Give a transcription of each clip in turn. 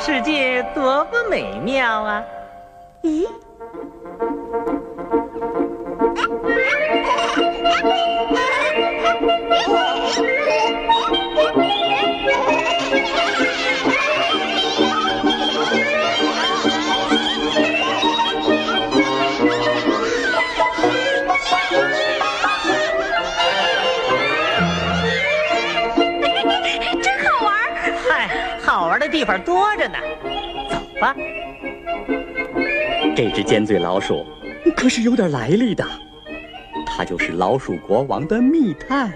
世界多么美妙啊！好玩的地方多着呢。走吧，这只尖嘴老鼠可是有点来历的，它就是老鼠国王的密探。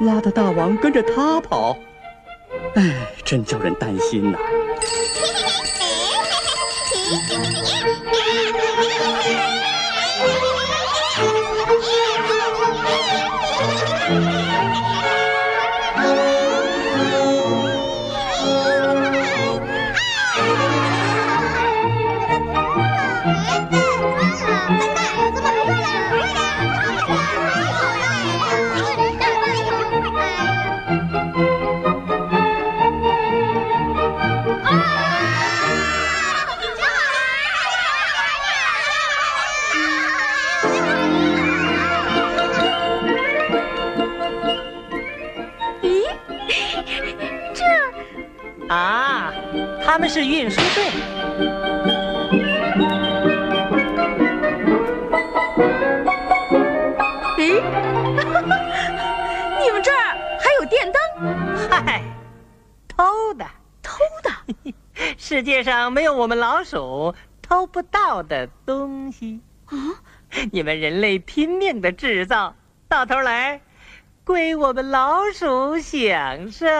拉的大王跟着他跑，哎，真叫人担心呐、咦，啊，他们是运输队。咦，你们这儿还有电灯？嗨，偷的，偷的？世界上没有我们老鼠偷不到的东西。啊，你们人类拼命的制造，到头来归我们老鼠享受。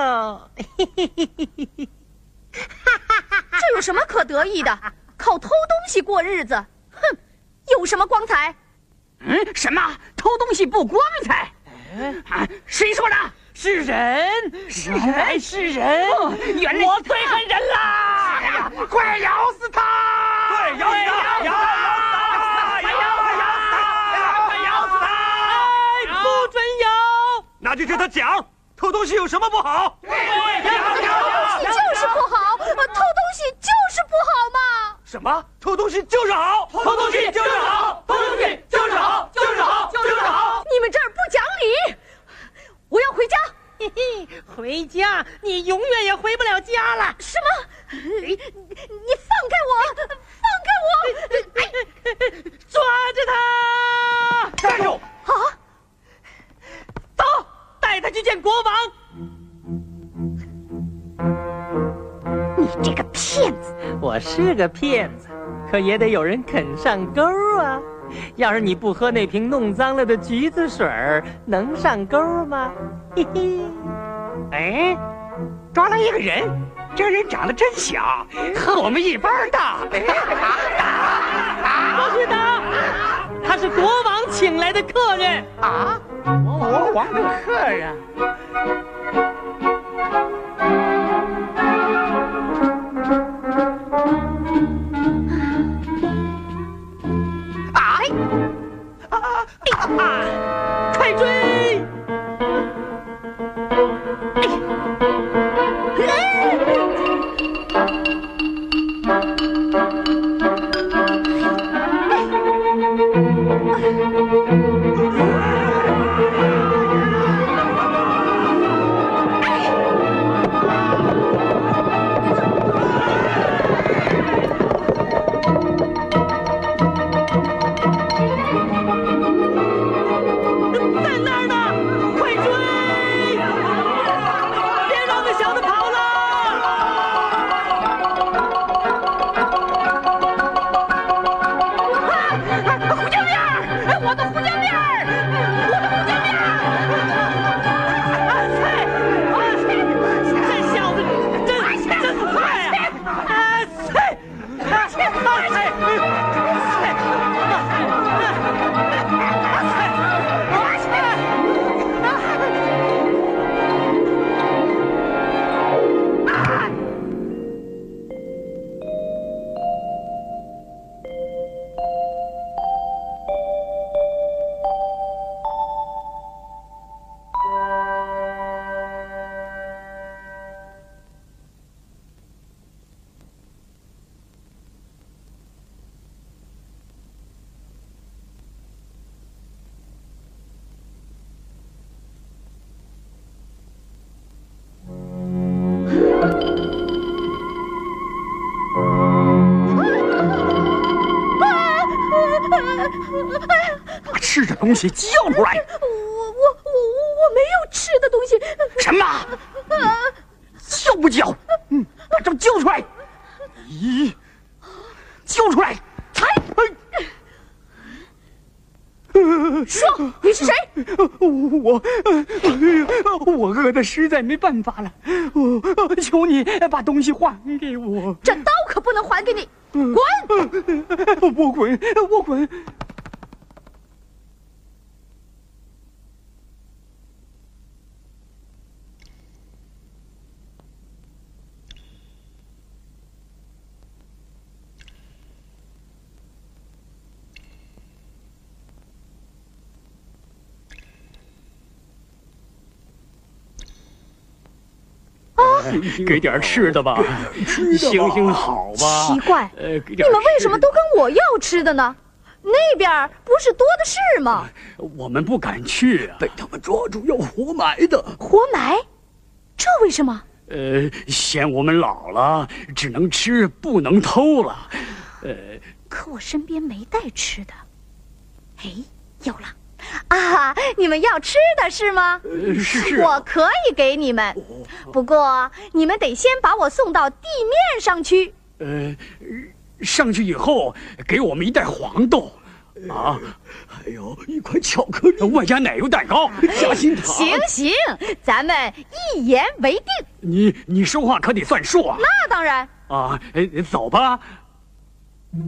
这有什么可得意的？靠偷东西过日子，哼，有什么光彩？嗯，什么偷东西不光彩？啊，谁说的？是人，是人，是人！原来我最恨人啦！快咬死他！快咬死他！咬死他！快咬死他！快咬死他！不准咬！那就听他讲，偷东西有什么不好？偷东西就是不好，呃偷东西就是不好嘛！什么？偷东西就是好，偷东西就是好，偷东西就是好，就是好，就是好。你们这儿不讲理，我要回家。嘿嘿，回家你永远也回不了家了。什么？是个骗子，可也得有人肯上钩啊。要是你不喝那瓶弄脏了的橘子水儿，能上钩吗？嘿嘿，哎，抓来一个人，这人长得真小，和我们一般大。不许打！他是国王请来的客人。啊，国王的客人。东西交出来！我我我我没有吃的东西。什么？交不交？嗯，把这交出来！咦，交出来！才说你是谁？我，我饿的实在没办法了，我求你把东西还给我。这刀可不能还给你，滚！我滚，我滚！给点吃的吧，行行好吧。奇怪，你们为什么都跟我要吃的呢？那边不是多的是吗？我们不敢去啊，被他们抓住要活埋的。活埋？这为什么？呃，嫌我们老了，只能吃不能偷了。呃，可我身边没带吃的。哎，有了！啊，你们要吃的是吗？呃是我可以给你们，不过你们得先把我送到地面上去。呃，上去以后给我们一袋黄豆，啊，还有一块巧克力，外加奶油蛋糕。夹心糖。行行，咱们一言为定。你你说话可得算数啊！那当然，啊，哎走吧。快，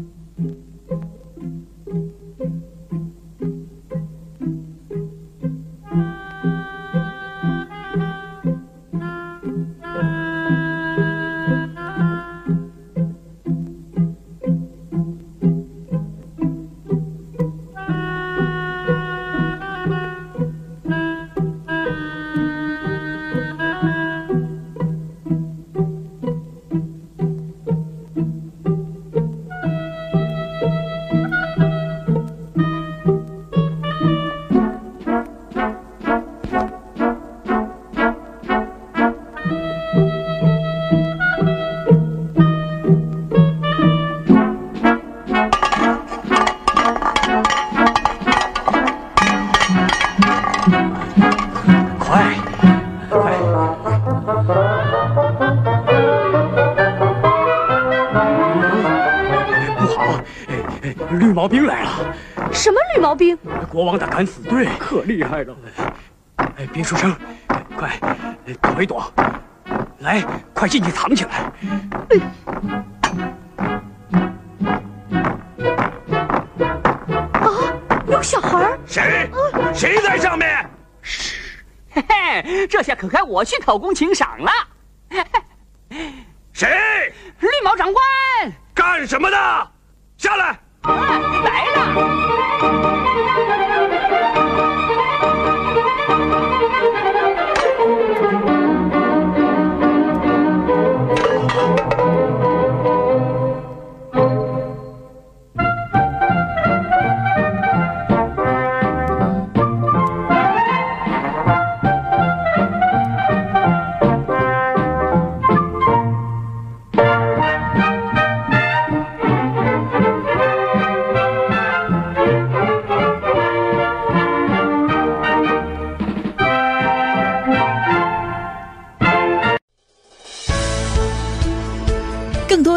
什么绿毛兵？国王的敢死队可厉害了！哎，别出声，快躲一躲！来，快进去藏起来！啊有小孩儿？谁？谁在上面？嘿嘿，这下可该我去讨公请赏了。谁？绿毛长官干什么的？下来！啊来